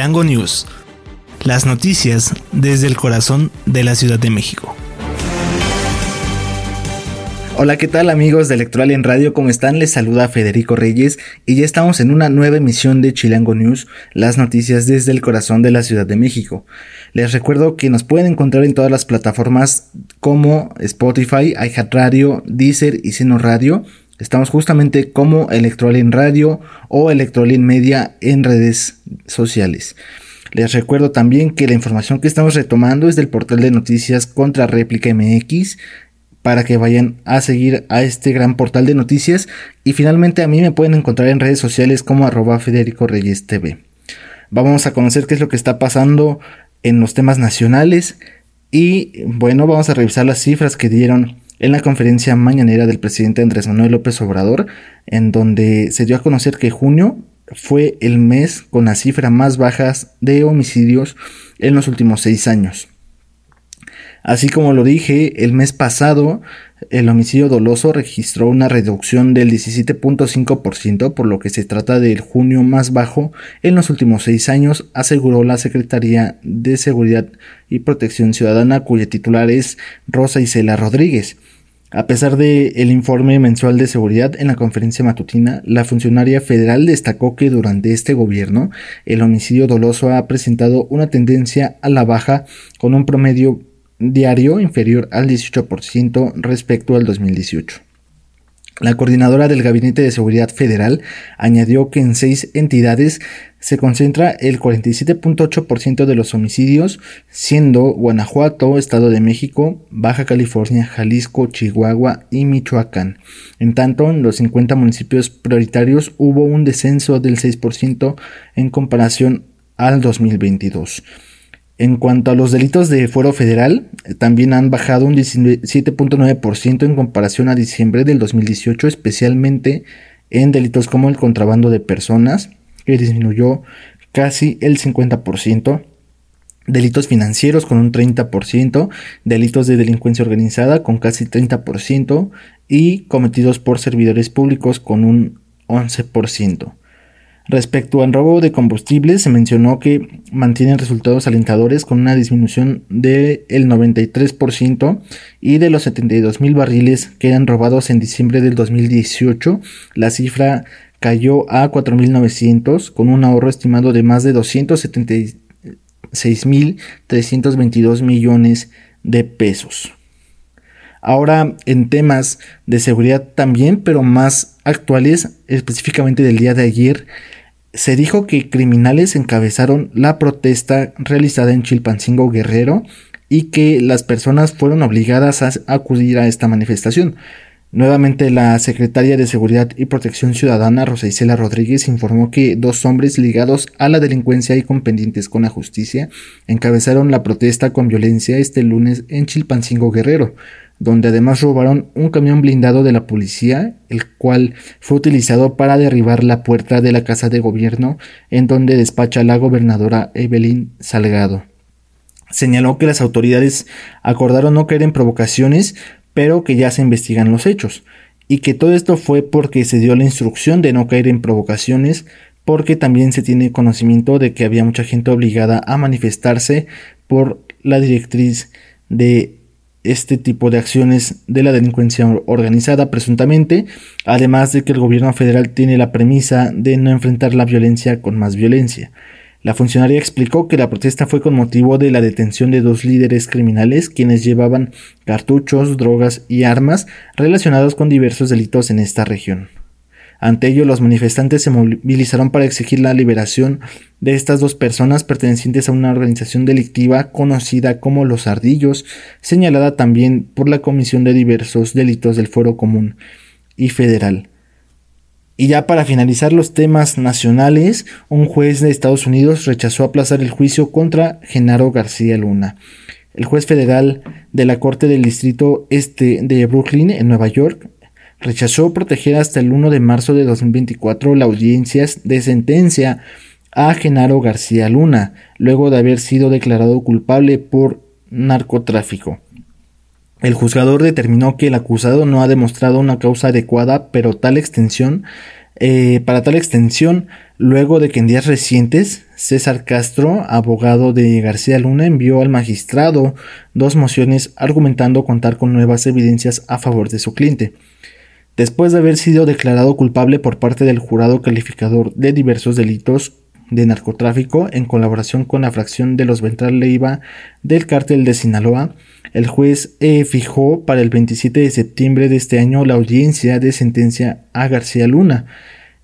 Chilango News. Las noticias desde el corazón de la Ciudad de México. Hola, ¿qué tal amigos de Electoral en Radio? ¿Cómo están? Les saluda Federico Reyes y ya estamos en una nueva emisión de Chilango News, las noticias desde el corazón de la Ciudad de México. Les recuerdo que nos pueden encontrar en todas las plataformas como Spotify, iHeartRadio, Deezer y Seno Radio. Estamos justamente como Electoral en Radio o Electoral en Media en redes sociales. Les recuerdo también que la información que estamos retomando es del portal de noticias contra réplica MX para que vayan a seguir a este gran portal de noticias. Y finalmente a mí me pueden encontrar en redes sociales como arroba Federico Reyes TV. Vamos a conocer qué es lo que está pasando en los temas nacionales. Y bueno, vamos a revisar las cifras que dieron en la conferencia mañanera del presidente Andrés Manuel López Obrador, en donde se dio a conocer que junio fue el mes con las cifras más bajas de homicidios en los últimos seis años. Así como lo dije, el mes pasado el homicidio doloso registró una reducción del 17.5%, por lo que se trata del junio más bajo en los últimos seis años, aseguró la Secretaría de Seguridad y Protección Ciudadana, cuya titular es Rosa Isela Rodríguez. A pesar del el informe mensual de seguridad en la conferencia matutina, la funcionaria federal destacó que durante este gobierno el homicidio doloso ha presentado una tendencia a la baja con un promedio diario inferior al 18% respecto al 2018. La coordinadora del Gabinete de Seguridad Federal añadió que en seis entidades se concentra el 47.8% de los homicidios, siendo Guanajuato, Estado de México, Baja California, Jalisco, Chihuahua y Michoacán. En tanto, en los 50 municipios prioritarios hubo un descenso del 6% en comparación al 2022. En cuanto a los delitos de fuero federal, eh, también han bajado un 17.9% en comparación a diciembre del 2018, especialmente en delitos como el contrabando de personas, que disminuyó casi el 50%, delitos financieros con un 30%, delitos de delincuencia organizada con casi 30% y cometidos por servidores públicos con un 11%. Respecto al robo de combustibles, se mencionó que mantienen resultados alentadores con una disminución del 93% y de los 72 mil barriles que eran robados en diciembre del 2018, la cifra cayó a 4.900 con un ahorro estimado de más de 276.322 millones de pesos. Ahora en temas de seguridad también, pero más actuales, específicamente del día de ayer, se dijo que criminales encabezaron la protesta realizada en Chilpancingo Guerrero y que las personas fueron obligadas a acudir a esta manifestación. Nuevamente la secretaria de Seguridad y Protección Ciudadana, Rosa Isela Rodríguez, informó que dos hombres ligados a la delincuencia y con pendientes con la justicia encabezaron la protesta con violencia este lunes en Chilpancingo Guerrero donde además robaron un camión blindado de la policía, el cual fue utilizado para derribar la puerta de la casa de gobierno en donde despacha la gobernadora Evelyn Salgado. Señaló que las autoridades acordaron no caer en provocaciones, pero que ya se investigan los hechos, y que todo esto fue porque se dio la instrucción de no caer en provocaciones, porque también se tiene conocimiento de que había mucha gente obligada a manifestarse por la directriz de este tipo de acciones de la delincuencia organizada presuntamente, además de que el gobierno federal tiene la premisa de no enfrentar la violencia con más violencia. La funcionaria explicó que la protesta fue con motivo de la detención de dos líderes criminales quienes llevaban cartuchos, drogas y armas relacionados con diversos delitos en esta región. Ante ello, los manifestantes se movilizaron para exigir la liberación de estas dos personas pertenecientes a una organización delictiva conocida como Los Ardillos, señalada también por la Comisión de diversos delitos del Foro Común y Federal. Y ya para finalizar los temas nacionales, un juez de Estados Unidos rechazó aplazar el juicio contra Genaro García Luna. El juez federal de la Corte del Distrito Este de Brooklyn, en Nueva York, rechazó proteger hasta el 1 de marzo de 2024 la audiencia de sentencia a Genaro García Luna, luego de haber sido declarado culpable por narcotráfico. El juzgador determinó que el acusado no ha demostrado una causa adecuada, pero tal extensión, eh, para tal extensión, luego de que en días recientes César Castro, abogado de García Luna, envió al magistrado dos mociones argumentando contar con nuevas evidencias a favor de su cliente. Después de haber sido declarado culpable por parte del jurado calificador de diversos delitos de narcotráfico en colaboración con la fracción de los Ventral Leiva del cártel de Sinaloa, el juez eh, fijó para el 27 de septiembre de este año la audiencia de sentencia a García Luna.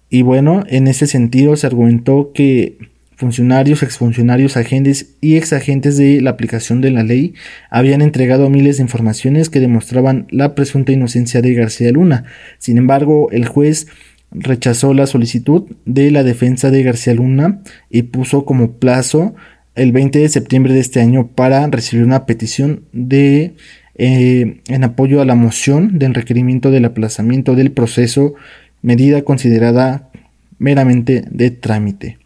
Y bueno, en ese sentido se argumentó que funcionarios, exfuncionarios, agentes y exagentes de la aplicación de la ley habían entregado miles de informaciones que demostraban la presunta inocencia de García Luna. Sin embargo, el juez rechazó la solicitud de la defensa de García Luna y puso como plazo el 20 de septiembre de este año para recibir una petición de eh, en apoyo a la moción del requerimiento del aplazamiento del proceso, medida considerada meramente de trámite.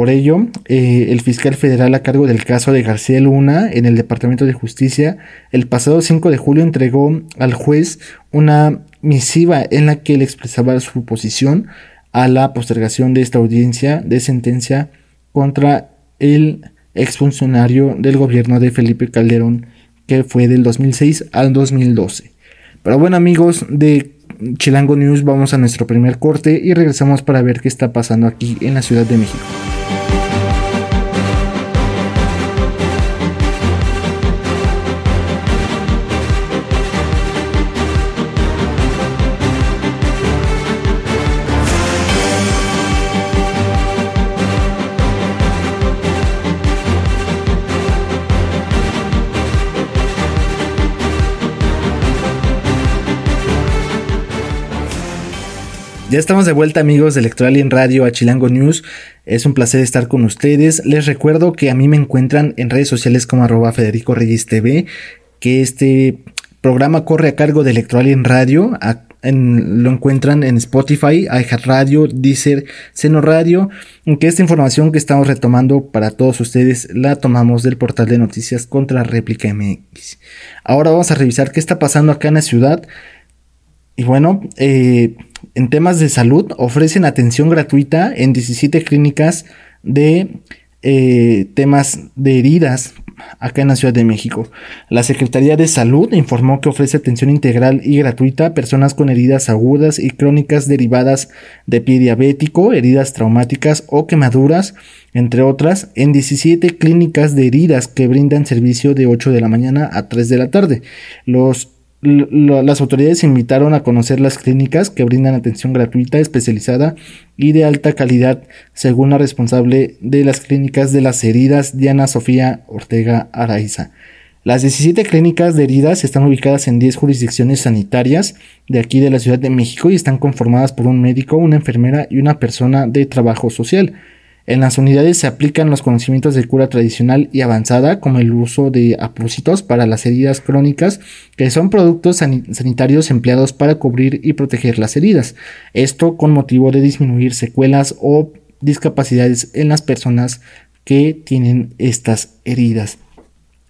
Por ello, eh, el fiscal federal a cargo del caso de García Luna en el Departamento de Justicia el pasado 5 de julio entregó al juez una misiva en la que él expresaba su posición a la postergación de esta audiencia de sentencia contra el exfuncionario del gobierno de Felipe Calderón que fue del 2006 al 2012. Pero bueno amigos de Chilango News vamos a nuestro primer corte y regresamos para ver qué está pasando aquí en la Ciudad de México. Bye. Ya estamos de vuelta amigos de en Radio a Chilango News. Es un placer estar con ustedes. Les recuerdo que a mí me encuentran en redes sociales como arroba Federico Reyes TV, que este programa corre a cargo de en Radio. lo encuentran en Spotify, iHeartRadio, Deezer, Seno Radio, aunque esta información que estamos retomando para todos ustedes la tomamos del portal de noticias contra Réplica MX. Ahora vamos a revisar qué está pasando acá en la ciudad. Y bueno, eh, en temas de salud ofrecen atención gratuita en 17 clínicas de eh, temas de heridas acá en la Ciudad de México. La Secretaría de Salud informó que ofrece atención integral y gratuita a personas con heridas agudas y crónicas derivadas de pie diabético, heridas traumáticas o quemaduras, entre otras, en 17 clínicas de heridas que brindan servicio de 8 de la mañana a 3 de la tarde. Los las autoridades invitaron a conocer las clínicas que brindan atención gratuita, especializada y de alta calidad, según la responsable de las clínicas de las heridas, Diana Sofía Ortega Araiza. Las 17 clínicas de heridas están ubicadas en 10 jurisdicciones sanitarias de aquí de la Ciudad de México y están conformadas por un médico, una enfermera y una persona de trabajo social. En las unidades se aplican los conocimientos de cura tradicional y avanzada, como el uso de apósitos para las heridas crónicas, que son productos sanitarios empleados para cubrir y proteger las heridas. Esto con motivo de disminuir secuelas o discapacidades en las personas que tienen estas heridas.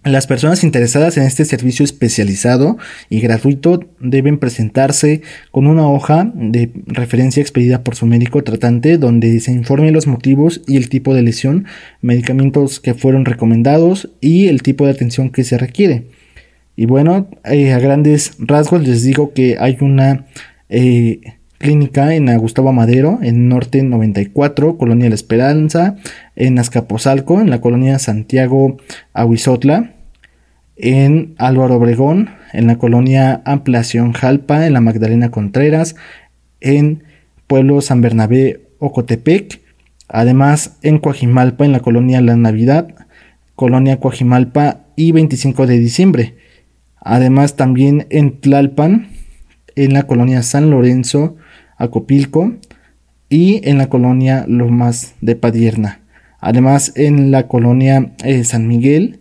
Las personas interesadas en este servicio especializado y gratuito deben presentarse con una hoja de referencia expedida por su médico tratante donde se informe los motivos y el tipo de lesión, medicamentos que fueron recomendados y el tipo de atención que se requiere. Y bueno, eh, a grandes rasgos les digo que hay una eh, clínica en Gustavo Madero, en Norte 94, Colonia La Esperanza, en Azcapotzalco, en la colonia Santiago Aguizotla, en Álvaro Obregón, en la colonia Ampliación Jalpa, en la Magdalena Contreras, en Pueblo San Bernabé Ocotepec, además en Coajimalpa, en la colonia La Navidad, colonia Coajimalpa y 25 de diciembre. Además también en Tlalpan, en la colonia San Lorenzo, Acopilco y en la colonia Lomas de Padierna. Además en la colonia eh, San Miguel,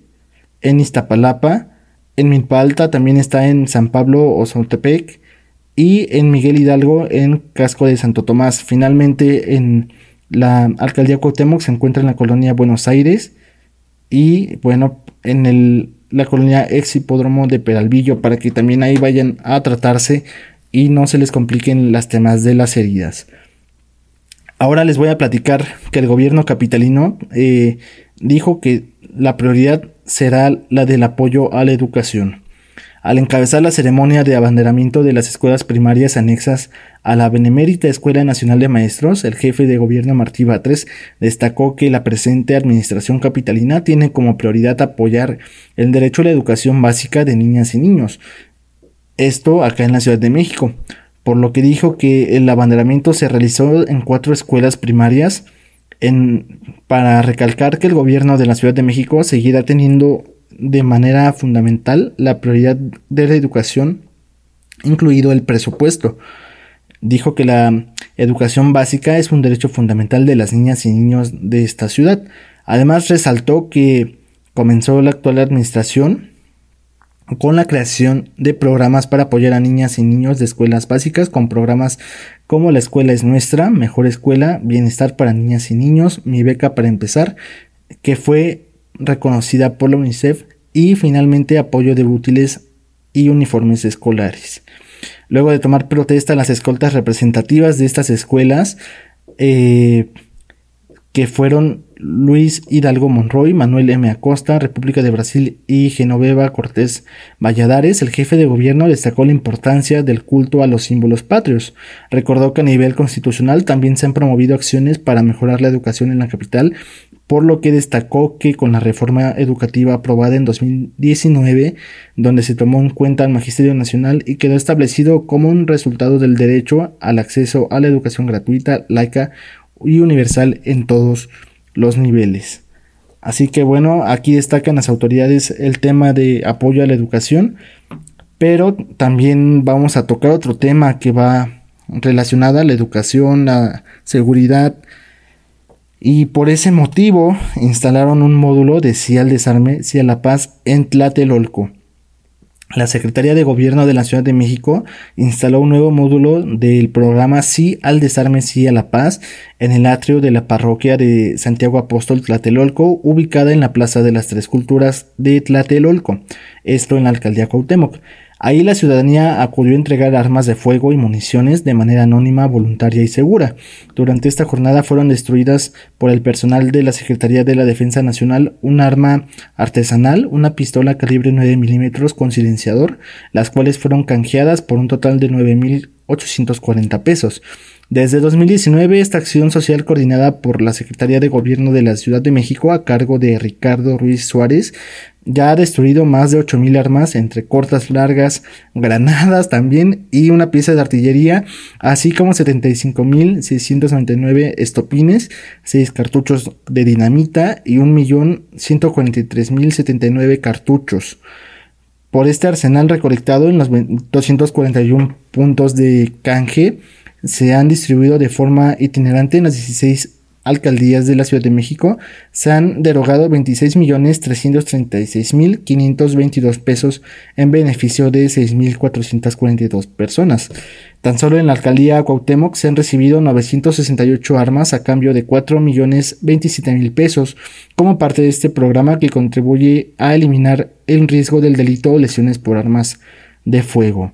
en Iztapalapa, en Milpa también está en San Pablo o Zotepec y en Miguel Hidalgo en Casco de Santo Tomás. Finalmente en la alcaldía Cuauhtémoc se encuentra en la colonia Buenos Aires y bueno, en el, la colonia ex hipódromo de Peralvillo para que también ahí vayan a tratarse y no se les compliquen las temas de las heridas. Ahora les voy a platicar que el gobierno capitalino eh, dijo que la prioridad será la del apoyo a la educación. Al encabezar la ceremonia de abanderamiento de las escuelas primarias anexas a la Benemérita Escuela Nacional de Maestros, el jefe de gobierno Martí Batres destacó que la presente administración capitalina tiene como prioridad apoyar el derecho a la educación básica de niñas y niños. Esto acá en la Ciudad de México, por lo que dijo que el abanderamiento se realizó en cuatro escuelas primarias en, para recalcar que el gobierno de la Ciudad de México seguirá teniendo de manera fundamental la prioridad de la educación, incluido el presupuesto. Dijo que la educación básica es un derecho fundamental de las niñas y niños de esta ciudad. Además resaltó que comenzó la actual administración con la creación de programas para apoyar a niñas y niños de escuelas básicas con programas como La Escuela es Nuestra, Mejor Escuela, Bienestar para Niñas y Niños, Mi Beca para Empezar, que fue reconocida por la UNICEF y finalmente apoyo de útiles y uniformes escolares. Luego de tomar protesta las escoltas representativas de estas escuelas, eh, que fueron Luis Hidalgo Monroy, Manuel M. Acosta, República de Brasil y Genoveva Cortés Valladares, el jefe de gobierno destacó la importancia del culto a los símbolos patrios. Recordó que a nivel constitucional también se han promovido acciones para mejorar la educación en la capital por lo que destacó que con la reforma educativa aprobada en 2019, donde se tomó en cuenta el Magisterio Nacional y quedó establecido como un resultado del derecho al acceso a la educación gratuita, laica y universal en todos los niveles. Así que bueno, aquí destacan las autoridades el tema de apoyo a la educación, pero también vamos a tocar otro tema que va relacionado a la educación, la seguridad, y por ese motivo instalaron un módulo de Sí al Desarme, Sí a la Paz en Tlatelolco. La Secretaría de Gobierno de la Ciudad de México instaló un nuevo módulo del programa Sí al Desarme, Sí a la Paz en el atrio de la parroquia de Santiago Apóstol Tlatelolco, ubicada en la Plaza de las Tres Culturas de Tlatelolco, esto en la alcaldía Cuauhtémoc. Ahí la ciudadanía acudió a entregar armas de fuego y municiones de manera anónima, voluntaria y segura. Durante esta jornada fueron destruidas por el personal de la Secretaría de la Defensa Nacional un arma artesanal, una pistola calibre 9 milímetros con silenciador, las cuales fueron canjeadas por un total de 9.840 pesos. Desde 2019, esta acción social coordinada por la Secretaría de Gobierno de la Ciudad de México a cargo de Ricardo Ruiz Suárez ya ha destruido más de 8.000 armas entre cortas, largas, granadas también y una pieza de artillería, así como 75.699 estopines, 6 cartuchos de dinamita y 1.143.079 cartuchos. Por este arsenal recolectado en los 241 puntos de canje, se han distribuido de forma itinerante en las 16 alcaldías de la Ciudad de México se han derogado 26.336.522 pesos en beneficio de 6.442 personas. Tan solo en la alcaldía Cuauhtémoc se han recibido 968 armas a cambio de 4.027.000 pesos como parte de este programa que contribuye a eliminar el riesgo del delito o lesiones por armas de fuego.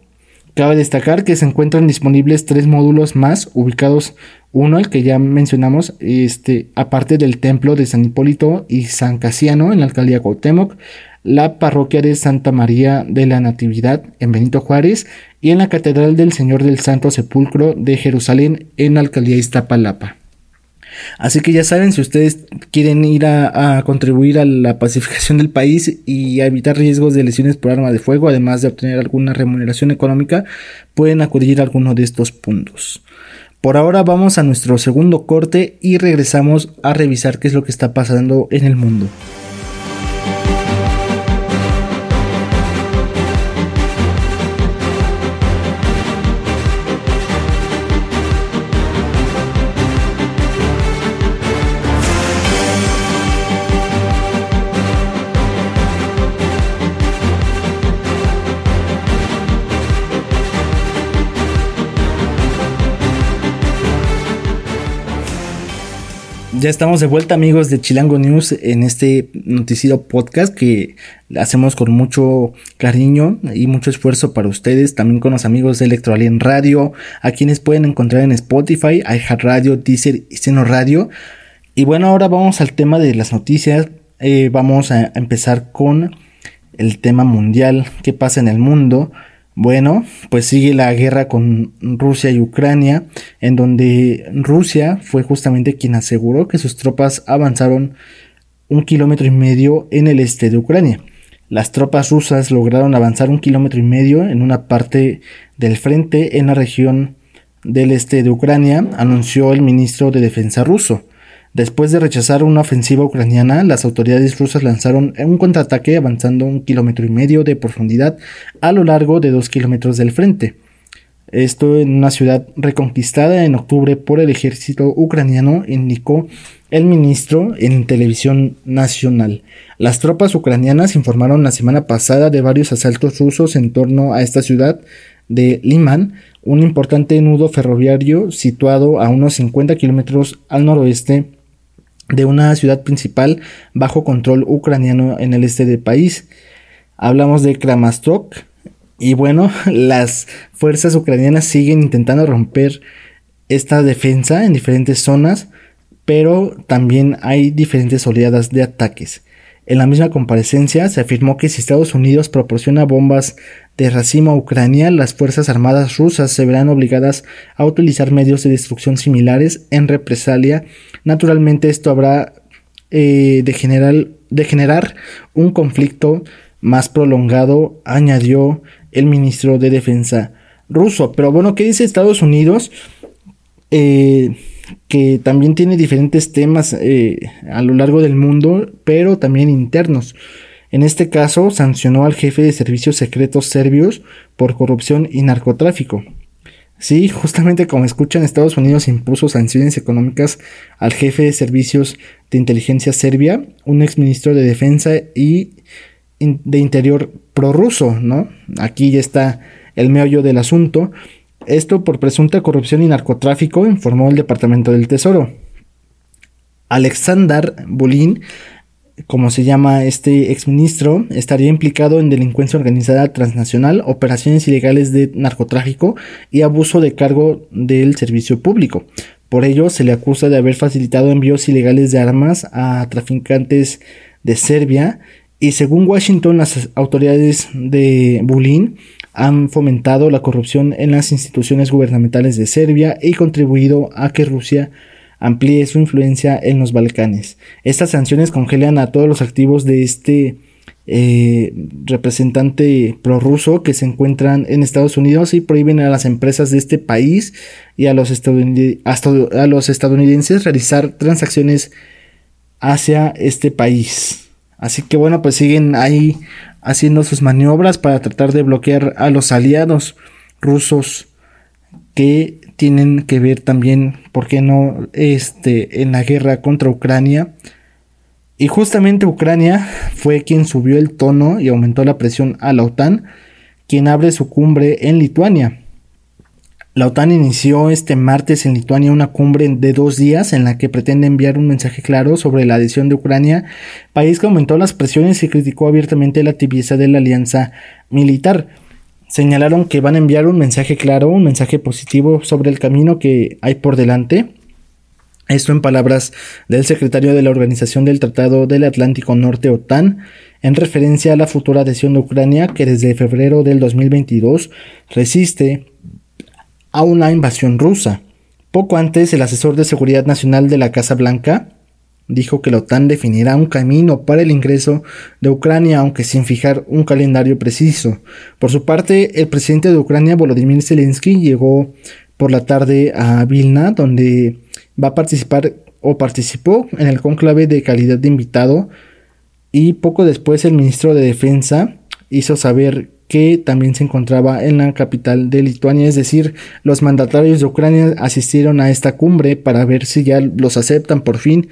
Cabe destacar que se encuentran disponibles tres módulos más ubicados, uno el que ya mencionamos, este, aparte del templo de San Hipólito y San Casiano en la alcaldía Cuauhtémoc, la parroquia de Santa María de la Natividad en Benito Juárez y en la Catedral del Señor del Santo Sepulcro de Jerusalén en la alcaldía Iztapalapa. Así que ya saben, si ustedes quieren ir a, contribuir a la pacificación del país y a evitar riesgos de lesiones por arma de fuego, además de obtener alguna remuneración económica, pueden acudir a alguno de estos puntos. Por ahora vamos a nuestro segundo corte y regresamos a revisar qué es lo que está pasando en el mundo. Ya estamos de vuelta amigos de Chilango News en este noticiero podcast que hacemos con mucho cariño y mucho esfuerzo para ustedes, también con los amigos de Electroalien Radio, a quienes pueden encontrar en Spotify, iHeartRadio, Deezer y Seno Radio. Y bueno, ahora vamos al tema de las noticias. Eh, vamos a empezar con el tema mundial, qué pasa en el mundo. Bueno, pues sigue la guerra con Rusia y Ucrania, en donde Rusia fue justamente quien aseguró que sus tropas avanzaron un kilómetro y medio en el este de Ucrania. Las tropas rusas lograron avanzar un kilómetro y medio en una parte del frente en la región del este de Ucrania, anunció el ministro de Defensa ruso. Después de rechazar una ofensiva ucraniana, las autoridades rusas lanzaron un contraataque avanzando un kilómetro y medio de profundidad a lo largo de dos kilómetros del frente. Esto en una ciudad reconquistada en octubre por el ejército ucraniano, indicó el ministro en televisión nacional. Las tropas ucranianas informaron la semana pasada de varios asaltos rusos en torno a esta ciudad de Liman, un importante nudo ferroviario situado a unos 50 kilómetros al noroeste de una ciudad principal bajo control ucraniano en el este del país. Hablamos de Kramastrok y bueno, las fuerzas ucranianas siguen intentando romper esta defensa en diferentes zonas, pero también hay diferentes oleadas de ataques. En la misma comparecencia se afirmó que si Estados Unidos proporciona bombas de racimo a Ucrania, las Fuerzas Armadas rusas se verán obligadas a utilizar medios de destrucción similares en represalia. Naturalmente esto habrá eh, de, generar, de generar un conflicto más prolongado, añadió el ministro de Defensa ruso. Pero bueno, ¿qué dice Estados Unidos? Eh, que también tiene diferentes temas eh, a lo largo del mundo, pero también internos. En este caso, sancionó al jefe de servicios secretos serbios por corrupción y narcotráfico. Sí, justamente como escuchan, Estados Unidos impuso sanciones económicas al jefe de servicios de inteligencia serbia, un exministro de defensa y de interior prorruso, ¿no? Aquí ya está el meollo del asunto. Esto por presunta corrupción y narcotráfico, informó el Departamento del Tesoro. Alexander Bolin, como se llama este exministro, estaría implicado en delincuencia organizada transnacional, operaciones ilegales de narcotráfico y abuso de cargo del servicio público. Por ello, se le acusa de haber facilitado envíos ilegales de armas a traficantes de Serbia y según Washington, las autoridades de Bulín han fomentado la corrupción en las instituciones gubernamentales de Serbia y contribuido a que Rusia amplíe su influencia en los Balcanes. Estas sanciones congelan a todos los activos de este eh, representante prorruso que se encuentran en Estados Unidos y prohíben a las empresas de este país y a los, a los estadounidenses realizar transacciones hacia este país. Así que bueno, pues siguen ahí haciendo sus maniobras para tratar de bloquear a los aliados rusos que tienen que ver también, ¿por qué no?, este, en la guerra contra Ucrania. Y justamente Ucrania fue quien subió el tono y aumentó la presión a la OTAN, quien abre su cumbre en Lituania. La OTAN inició este martes en Lituania una cumbre de dos días en la que pretende enviar un mensaje claro sobre la adhesión de Ucrania, país que aumentó las presiones y criticó abiertamente la tibieza de la alianza militar. Señalaron que van a enviar un mensaje claro, un mensaje positivo sobre el camino que hay por delante. Esto en palabras del secretario de la Organización del Tratado del Atlántico Norte OTAN, en referencia a la futura adhesión de Ucrania que desde febrero del 2022 resiste a una invasión rusa. Poco antes, el asesor de seguridad nacional de la Casa Blanca dijo que la OTAN definirá un camino para el ingreso de Ucrania, aunque sin fijar un calendario preciso. Por su parte, el presidente de Ucrania, Volodymyr Zelensky, llegó por la tarde a Vilna, donde va a participar o participó en el conclave de calidad de invitado y poco después el ministro de Defensa hizo saber que también se encontraba en la capital de Lituania, es decir, los mandatarios de Ucrania asistieron a esta cumbre para ver si ya los aceptan por fin.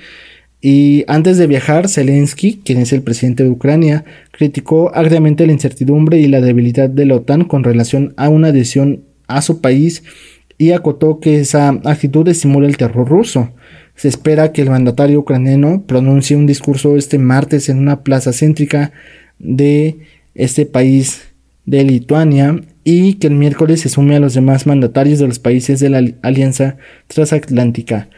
Y antes de viajar, Zelensky, quien es el presidente de Ucrania, criticó agriamente la incertidumbre y la debilidad de la OTAN con relación a una adhesión a su país y acotó que esa actitud estimula el terror ruso. Se espera que el mandatario ucraniano pronuncie un discurso este martes en una plaza céntrica de este país de Lituania y que el miércoles se sume a los demás mandatarios de los países de la Alianza Transatlántica.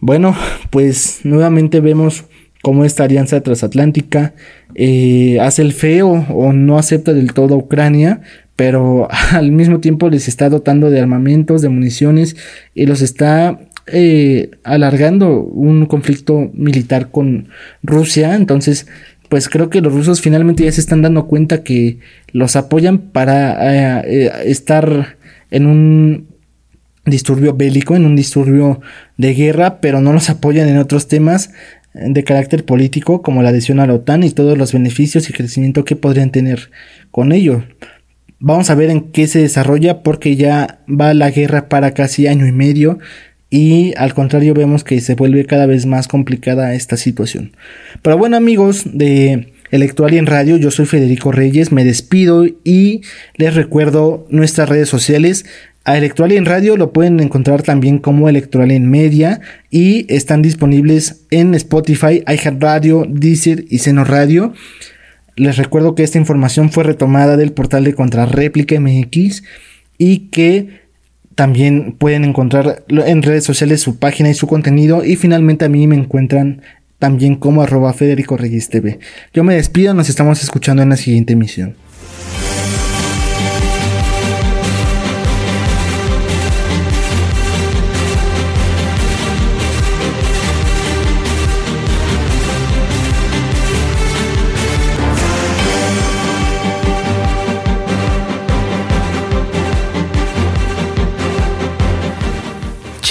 Bueno, pues nuevamente vemos cómo esta alianza transatlántica eh, hace el feo o no acepta del todo a Ucrania, pero al mismo tiempo les está dotando de armamentos, de municiones y los está eh, alargando un conflicto militar con Rusia. Entonces, pues creo que los rusos finalmente ya se están dando cuenta que los apoyan para eh, estar en un disturbio bélico, en un disturbio de guerra, pero no los apoyan en otros temas de carácter político como la adhesión a la OTAN y todos los beneficios y crecimiento que podrían tener con ello. Vamos a ver en qué se desarrolla porque ya va la guerra para casi año y medio y al contrario vemos que se vuelve cada vez más complicada esta situación. Pero bueno amigos de Electoral y en Radio, yo soy Federico Reyes, me despido y les recuerdo nuestras redes sociales. A Electoral y en Radio lo pueden encontrar también como Electoral en Media y están disponibles en Spotify, iHeartRadio, Deezer y Seno Radio. Les recuerdo que esta información fue retomada del portal de Contrarréplica MX y que también pueden encontrar en redes sociales su página y su contenido y finalmente a mí me encuentran también como arroba Federico Reyes TV. Yo me despido, nos estamos escuchando en la siguiente emisión.